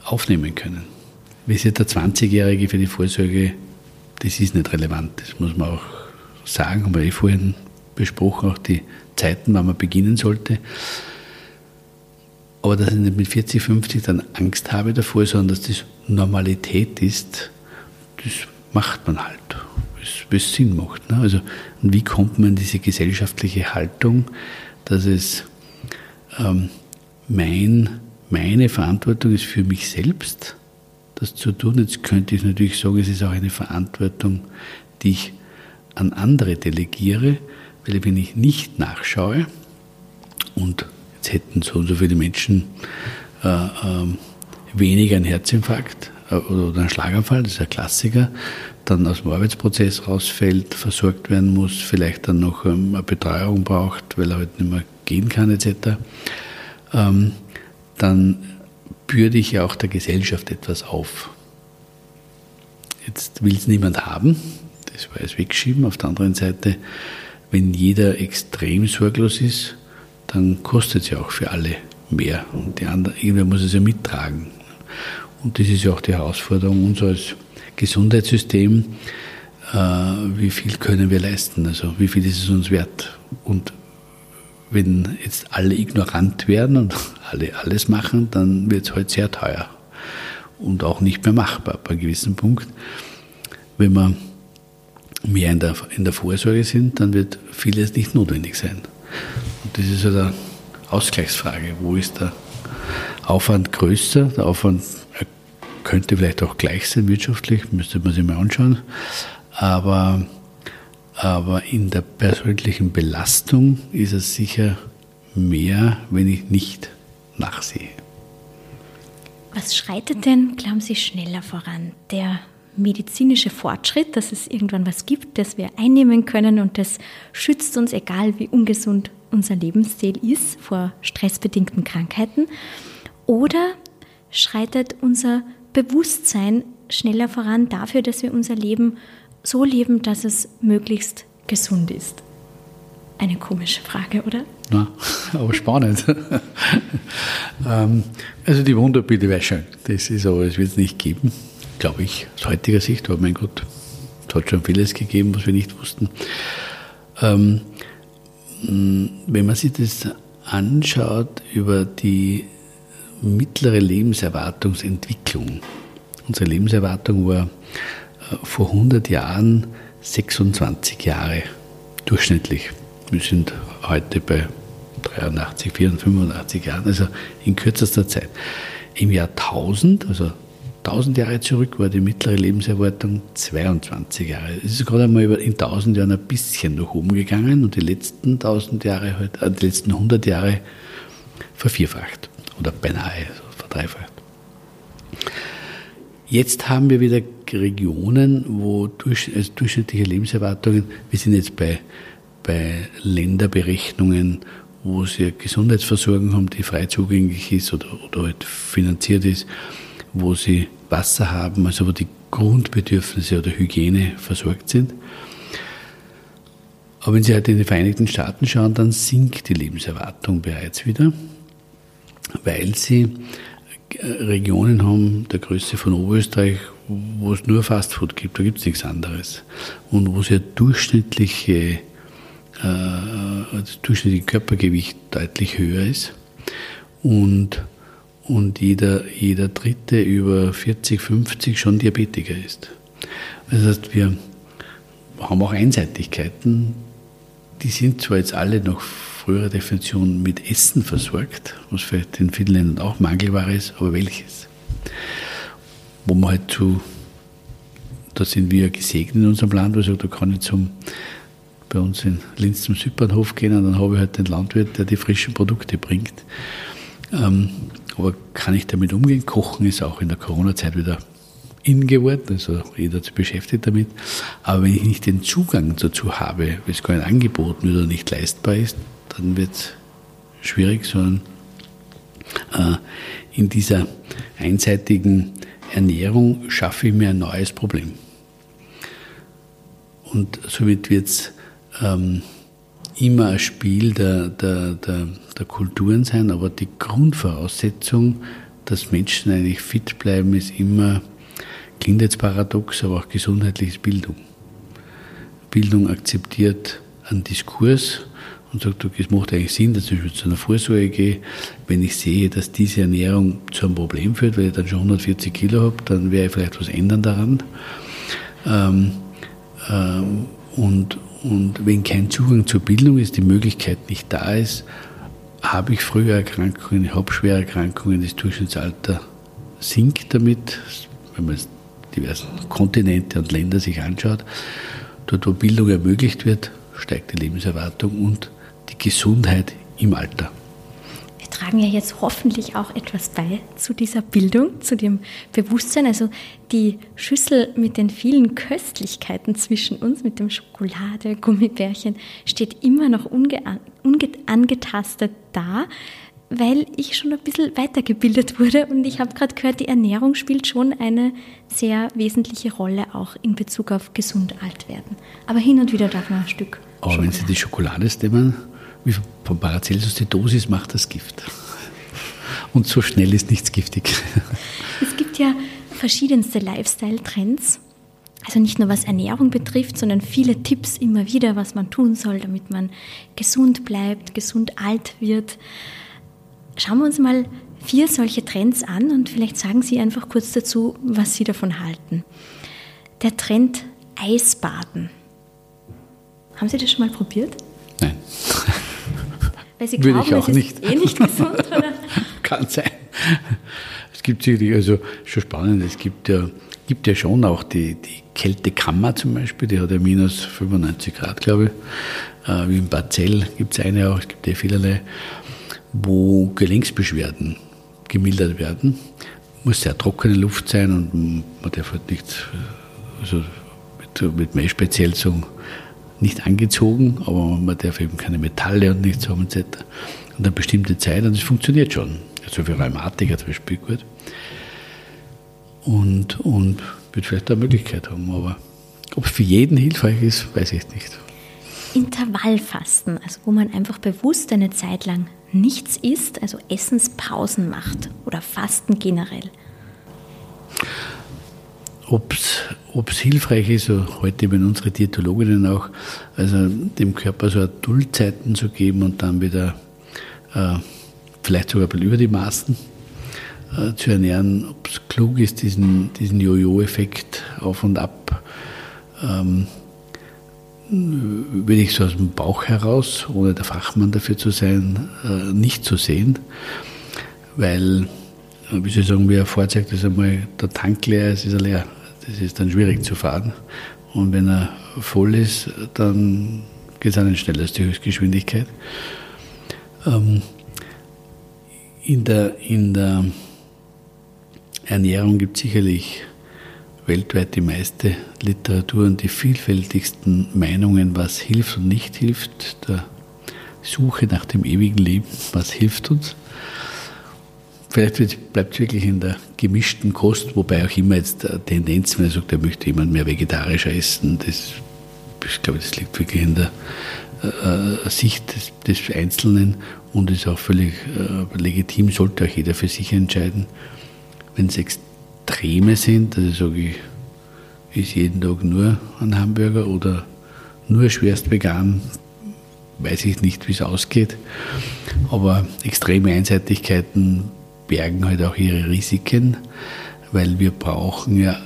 aufnehmen können. Wie sieht der 20-Jährige für die Vorsorge? Das ist nicht relevant, das muss man auch sagen, haben wir eh vorhin besprochen, auch die Zeiten, wann man beginnen sollte. Aber dass ich nicht mit 40, 50 dann Angst habe davor, sondern dass das Normalität ist, das macht man halt, es Sinn macht. Ne? Also, wie kommt man in diese gesellschaftliche Haltung, dass es ähm, mein, meine Verantwortung ist für mich selbst, das zu tun. Jetzt könnte ich natürlich sagen, es ist auch eine Verantwortung, die ich an andere delegiere, weil wenn ich nicht nachschaue und jetzt hätten so und so viele Menschen äh, äh, weniger einen Herzinfarkt oder einen Schlaganfall, das ist ein Klassiker, dann aus dem Arbeitsprozess rausfällt, versorgt werden muss, vielleicht dann noch ähm, eine Betreuung braucht, weil er halt nicht mehr gehen kann etc., ähm, dann bürde ich ja auch der Gesellschaft etwas auf. Jetzt will es niemand haben, das war jetzt wegschieben. Auf der anderen Seite, wenn jeder extrem sorglos ist, dann kostet es ja auch für alle mehr. Und die andere, irgendwer muss es ja mittragen. Und das ist ja auch die Herausforderung unseres Gesundheitssystem. Äh, wie viel können wir leisten? Also wie viel ist es uns wert? Und wenn jetzt alle ignorant werden und alle alles machen, dann wird es halt sehr teuer und auch nicht mehr machbar bei einem gewissen Punkt. Wenn wir mehr in der, in der Vorsorge sind, dann wird vieles nicht notwendig sein. Das ist halt eine Ausgleichsfrage. Wo ist der Aufwand größer? Der Aufwand könnte vielleicht auch gleich sein wirtschaftlich, müsste man sich mal anschauen. Aber, aber in der persönlichen Belastung ist es sicher mehr, wenn ich nicht nachsehe. Was schreitet denn, glauben Sie, schneller voran? Der medizinische Fortschritt, dass es irgendwann was gibt, das wir einnehmen können und das schützt uns, egal wie ungesund unser Lebensstil ist, vor stressbedingten Krankheiten? Oder schreitet unser Bewusstsein schneller voran dafür, dass wir unser Leben so leben, dass es möglichst gesund ist? Eine komische Frage, oder? Ja, aber spannend. Ähm, also die Wunderbilder wäre schön. Das ist aber, es wird es nicht geben, glaube ich, aus heutiger Sicht. Aber mein Gott, es hat schon vieles gegeben, was wir nicht wussten. Ähm, wenn man sich das anschaut über die mittlere Lebenserwartungsentwicklung. Unsere Lebenserwartung war äh, vor 100 Jahren 26 Jahre durchschnittlich. Wir sind heute bei 83, 84, 85 Jahren, also in kürzester Zeit. Im Jahr 1000, also 1000 Jahre zurück, war die mittlere Lebenserwartung 22 Jahre. Es ist gerade einmal in 1000 Jahren ein bisschen nach oben gegangen und die letzten 1000 Jahre, halt, äh, die letzten 100 Jahre vervierfacht oder beinahe also verdreifacht. Jetzt haben wir wieder Regionen, wo durch, also durchschnittliche Lebenserwartungen, wir sind jetzt bei, bei Länderberechnungen, wo sie eine Gesundheitsversorgung haben, die frei zugänglich ist oder, oder halt finanziert ist, wo sie Wasser haben, also wo die Grundbedürfnisse oder Hygiene versorgt sind. Aber wenn Sie heute in die Vereinigten Staaten schauen, dann sinkt die Lebenserwartung bereits wieder weil sie äh, Regionen haben, der Größe von Oberösterreich, wo es nur Fastfood gibt, da gibt es nichts anderes. Und wo sehr durchschnittliche, äh, das durchschnittliche Körpergewicht deutlich höher ist. Und, und jeder, jeder Dritte über 40, 50 schon Diabetiker ist. Das heißt, wir haben auch Einseitigkeiten, die sind zwar jetzt alle noch früherer Definition mit Essen versorgt, was vielleicht in vielen Ländern auch Mangelware ist, aber welches? Wo man halt zu, da sind wir gesegnet in unserem Land, also da kann ich zum, bei uns in Linz zum Südbahnhof gehen und dann habe ich halt den Landwirt, der die frischen Produkte bringt. Ähm, aber kann ich damit umgehen? Kochen ist auch in der Corona-Zeit wieder in geworden, also jeder ist beschäftigt damit. Aber wenn ich nicht den Zugang dazu habe, weil es nicht angeboten oder nicht leistbar ist, dann wird es schwierig, sondern äh, in dieser einseitigen Ernährung schaffe ich mir ein neues Problem. Und somit wird es ähm, immer ein Spiel der, der, der, der Kulturen sein, aber die Grundvoraussetzung, dass Menschen eigentlich fit bleiben, ist immer, klingt jetzt paradox, aber auch gesundheitliche Bildung. Bildung akzeptiert einen Diskurs, und sagt, es macht eigentlich Sinn, dass ich zu einer Vorsorge gehe. Wenn ich sehe, dass diese Ernährung zu einem Problem führt, weil ich dann schon 140 Kilo habe, dann werde ich vielleicht was ändern daran. Ähm, ähm, und, und wenn kein Zugang zur Bildung ist, die Möglichkeit nicht da ist, habe ich frühe Erkrankungen, ich habe schwere Erkrankungen, das Durchschnittsalter sinkt damit, wenn man diverse Kontinente und Länder sich anschaut. Dort, wo Bildung ermöglicht wird, steigt die Lebenserwartung und die Gesundheit im Alter. Tragen ja jetzt hoffentlich auch etwas bei zu dieser Bildung, zu dem Bewusstsein. Also die Schüssel mit den vielen Köstlichkeiten zwischen uns, mit dem Schokolade, Gummibärchen, steht immer noch unangetastet da, weil ich schon ein bisschen weitergebildet wurde und ich habe gerade gehört, die Ernährung spielt schon eine sehr wesentliche Rolle auch in Bezug auf gesund alt werden. Aber hin und wieder darf man ein Stück. Aber wenn Sie die Schokolade nehmen, wie von Paracelsus, die Dosis macht das Gift. Und so schnell ist nichts giftig. Es gibt ja verschiedenste Lifestyle-Trends. Also nicht nur was Ernährung betrifft, sondern viele Tipps immer wieder, was man tun soll, damit man gesund bleibt, gesund alt wird. Schauen wir uns mal vier solche Trends an und vielleicht sagen Sie einfach kurz dazu, was Sie davon halten. Der Trend Eisbaden. Haben Sie das schon mal probiert? Nein. Weil Sie Würde glauben, ich auch es ist nicht. eh nicht gesund, oder? Kann sein. Es gibt sicherlich, also schon spannend, es gibt ja, gibt ja schon auch die, die Kältekammer zum Beispiel, die hat ja minus 95 Grad, glaube ich. Äh, wie in Barzell gibt es eine auch, es gibt ja vielerlei, wo Gelenksbeschwerden gemildert werden. Muss sehr trockene Luft sein und man darf halt nicht, also mit, mit mehr speziell sagen, nicht angezogen, aber man darf eben keine Metalle und nichts haben etc. Und eine bestimmte Zeit und es funktioniert schon. Also für Rheumatiker zum Beispiel gut. Und, und wird vielleicht eine Möglichkeit haben, aber ob es für jeden hilfreich ist, weiß ich nicht. Intervallfasten, also wo man einfach bewusst eine Zeit lang nichts isst, also Essenspausen macht oder Fasten generell. Ob es hilfreich ist, heute eben unsere Diätologinnen auch, also dem Körper so Duldzeiten zu geben und dann wieder äh, vielleicht sogar ein bisschen über die Maßen äh, zu ernähren, ob es klug ist, diesen, diesen Jojo-Effekt auf und ab, ähm, würde ich so aus dem Bauch heraus, ohne der Fachmann dafür zu sein, äh, nicht zu sehen, weil, wie soll ich sagen, wie er vorzeigt, dass einmal der Tank leer ist, ist er leer. Das ist dann schwierig zu fahren. Und wenn er voll ist, dann geht es nicht schneller als die Höchstgeschwindigkeit. Ähm, in der, in der Ernährung gibt es sicherlich weltweit die meiste Literatur und die vielfältigsten Meinungen, was hilft und nicht hilft, der Suche nach dem ewigen Leben, was hilft uns. Vielleicht bleibt es wirklich in der gemischten Kost, wobei auch immer jetzt eine Tendenz, wenn er sagt, er möchte jemand mehr vegetarischer essen, das, ich glaube, das liegt wirklich in der äh, Sicht des, des, Einzelnen und ist auch völlig äh, legitim, sollte auch jeder für sich entscheiden. Wenn es Extreme sind, also sage ich, ist jeden Tag nur ein Hamburger oder nur schwerst vegan, weiß ich nicht, wie es ausgeht. Aber extreme Einseitigkeiten bergen halt auch ihre Risiken, weil wir brauchen ja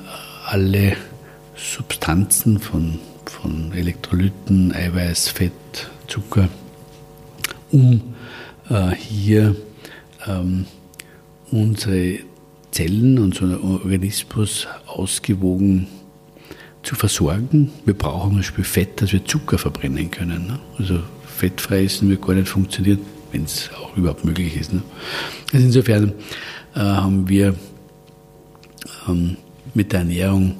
alle Substanzen von, von Elektrolyten, Eiweiß, Fett, Zucker, um äh, hier ähm, unsere Zellen, unseren Organismus ausgewogen zu versorgen. Wir brauchen zum Beispiel Fett, dass wir Zucker verbrennen können. Ne? Also fettfrei essen wird gar nicht funktionieren, wenn es auch überhaupt möglich ist. Ne? Also insofern äh, haben wir ähm, mit der Ernährung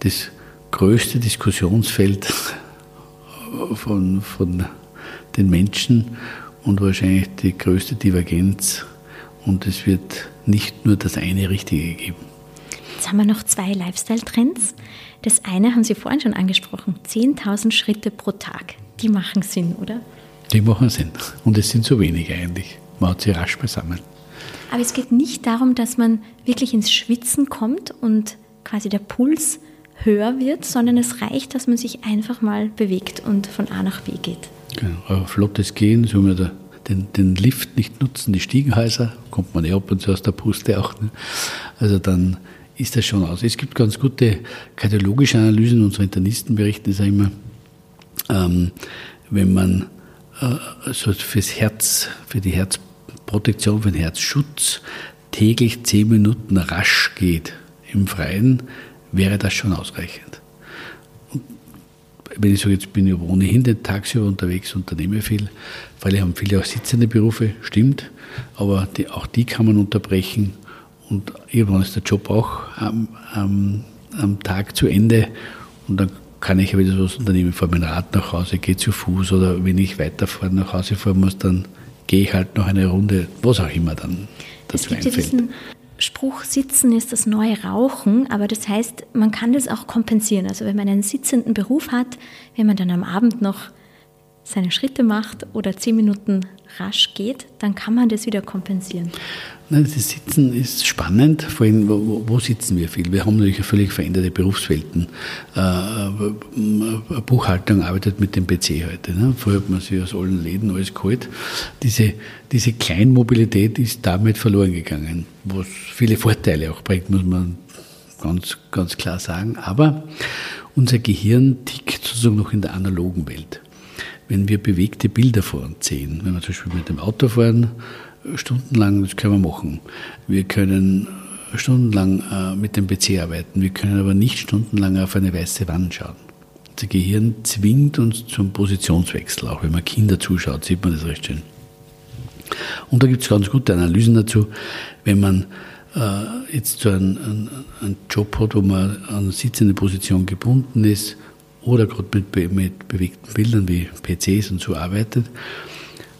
das größte Diskussionsfeld von, von den Menschen und wahrscheinlich die größte Divergenz. Und es wird nicht nur das eine Richtige geben. Jetzt haben wir noch zwei Lifestyle-Trends. Das eine haben Sie vorhin schon angesprochen, 10.000 Schritte pro Tag. Die machen Sinn, oder? Die machen Sinn. Und es sind so wenige eigentlich. Man hat sie rasch beisammen. Aber es geht nicht darum, dass man wirklich ins Schwitzen kommt und quasi der Puls höher wird, sondern es reicht, dass man sich einfach mal bewegt und von A nach B geht. Genau, flottes Gehen, so wir den, den Lift nicht nutzen, die Stiegenhäuser, kommt man eh ab und zu aus der Puste auch. Ne? Also dann ist das schon aus. Es gibt ganz gute kardiologische Analysen, unsere Internisten berichten das auch immer, ähm, wenn man äh, so fürs Herz, für die Herzprotektion, für den Herzschutz täglich zehn Minuten rasch geht im Freien, wäre das schon ausreichend. Und wenn ich sage, jetzt bin ich ohnehin den Tagsüber unterwegs, unternehme viel, weil haben viele auch sitzende Berufe, stimmt, aber die, auch die kann man unterbrechen und irgendwann ist der Job auch am, am, am Tag zu Ende und dann kann ich wieder was unternehmen, fahre mein Rad nach Hause, gehe zu Fuß oder wenn ich weiterfahren nach Hause fahren muss, dann gehe ich halt noch eine Runde, was auch immer dann dazu es gibt einfällt. Ja diesen Spruch, Sitzen ist das neue Rauchen, aber das heißt, man kann das auch kompensieren. Also wenn man einen sitzenden Beruf hat, wenn man dann am Abend noch seine Schritte macht oder zehn Minuten rasch geht, dann kann man das wieder kompensieren. Das Sitzen ist spannend, vor allem, wo, sitzen wir viel? Wir haben natürlich völlig veränderte Berufswelten. Äh, Buchhaltung arbeitet mit dem PC heute. Ne? Vorher hat man sich aus allen Läden alles geholt. Diese, diese Kleinmobilität ist damit verloren gegangen, was viele Vorteile auch bringt, muss man ganz, ganz klar sagen. Aber unser Gehirn tickt sozusagen noch in der analogen Welt. Wenn wir bewegte Bilder vor uns sehen. Wenn wir zum Beispiel mit dem Auto fahren, stundenlang, das können wir machen. Wir können stundenlang äh, mit dem PC arbeiten, wir können aber nicht stundenlang auf eine weiße Wand schauen. Das Gehirn zwingt uns zum Positionswechsel. Auch wenn man Kinder zuschaut, sieht man das recht schön. Und da gibt es ganz gute Analysen dazu, wenn man äh, jetzt so einen, einen, einen, Job hat, wo man an sitzende Position gebunden ist oder gerade mit, mit bewegten Bildern wie PCs und so arbeitet,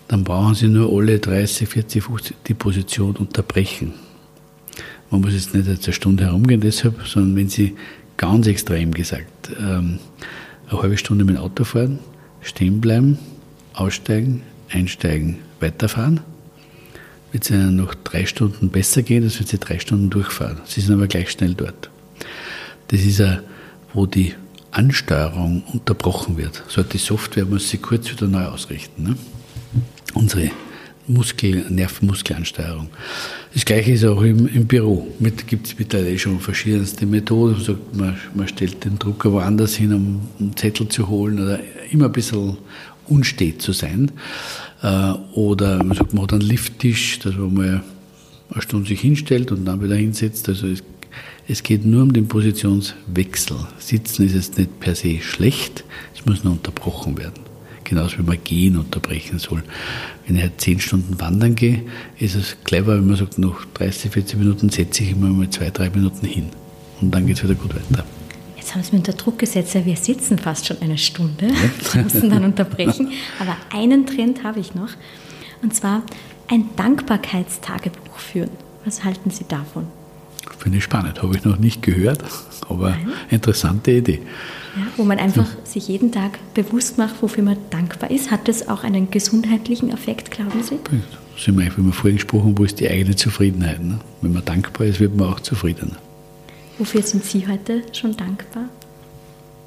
dann brauchen Sie nur alle 30, 40, 50 die Position unterbrechen. Man muss jetzt nicht eine Stunde herumgehen deshalb, sondern wenn Sie ganz extrem gesagt ähm, eine halbe Stunde mit dem Auto fahren, stehen bleiben, aussteigen, einsteigen, weiterfahren, wird es Ihnen noch drei Stunden besser gehen, als wenn Sie drei Stunden durchfahren. Sie sind aber gleich schnell dort. Das ist ja, wo die Ansteuerung unterbrochen wird. So die Software muss sich kurz wieder neu ausrichten. Ne? Unsere Muskel, Nervenmuskelansteuerung. Das gleiche ist auch im, im Büro. Mit gibt es mittlerweile schon verschiedenste Methoden. Man, sagt, man, man stellt den Drucker woanders hin, um einen Zettel zu holen oder immer ein bisschen unstet zu sein. Äh, oder man sagt, man hat einen Lifttisch, dass man mal eine Stunde sich hinstellt und dann wieder hinsetzt. Also es, es geht nur um den Positionswechsel. Sitzen ist jetzt nicht per se schlecht, es muss nur unterbrochen werden. Genauso wie man gehen unterbrechen soll. Wenn ich halt zehn Stunden wandern gehe, ist es clever, wenn man sagt, nach 30, 40 Minuten setze ich immer mal zwei, drei Minuten hin. Und dann geht es wieder gut weiter. Jetzt haben Sie mir unter Druck gesetzt, ja, wir sitzen fast schon eine Stunde, ja. müssen dann unterbrechen. Aber einen Trend habe ich noch, und zwar ein Dankbarkeitstagebuch führen. Was halten Sie davon? Finde ich spannend, habe ich noch nicht gehört, aber Nein. interessante Idee. Ja, wo man einfach hm. sich jeden Tag bewusst macht, wofür man dankbar ist. Hat das auch einen gesundheitlichen Effekt, glauben Sie? Das sind wir, wie wir vorhin gesprochen haben, wo ist die eigene Zufriedenheit. Ne? Wenn man dankbar ist, wird man auch zufriedener. Wofür sind Sie heute schon dankbar?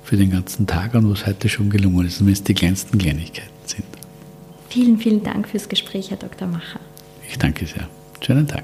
Für den ganzen Tag und was heute schon gelungen ist, wenn es die kleinsten Kleinigkeiten sind. Vielen, vielen Dank fürs Gespräch, Herr Dr. Macher. Ich danke sehr. Schönen Tag.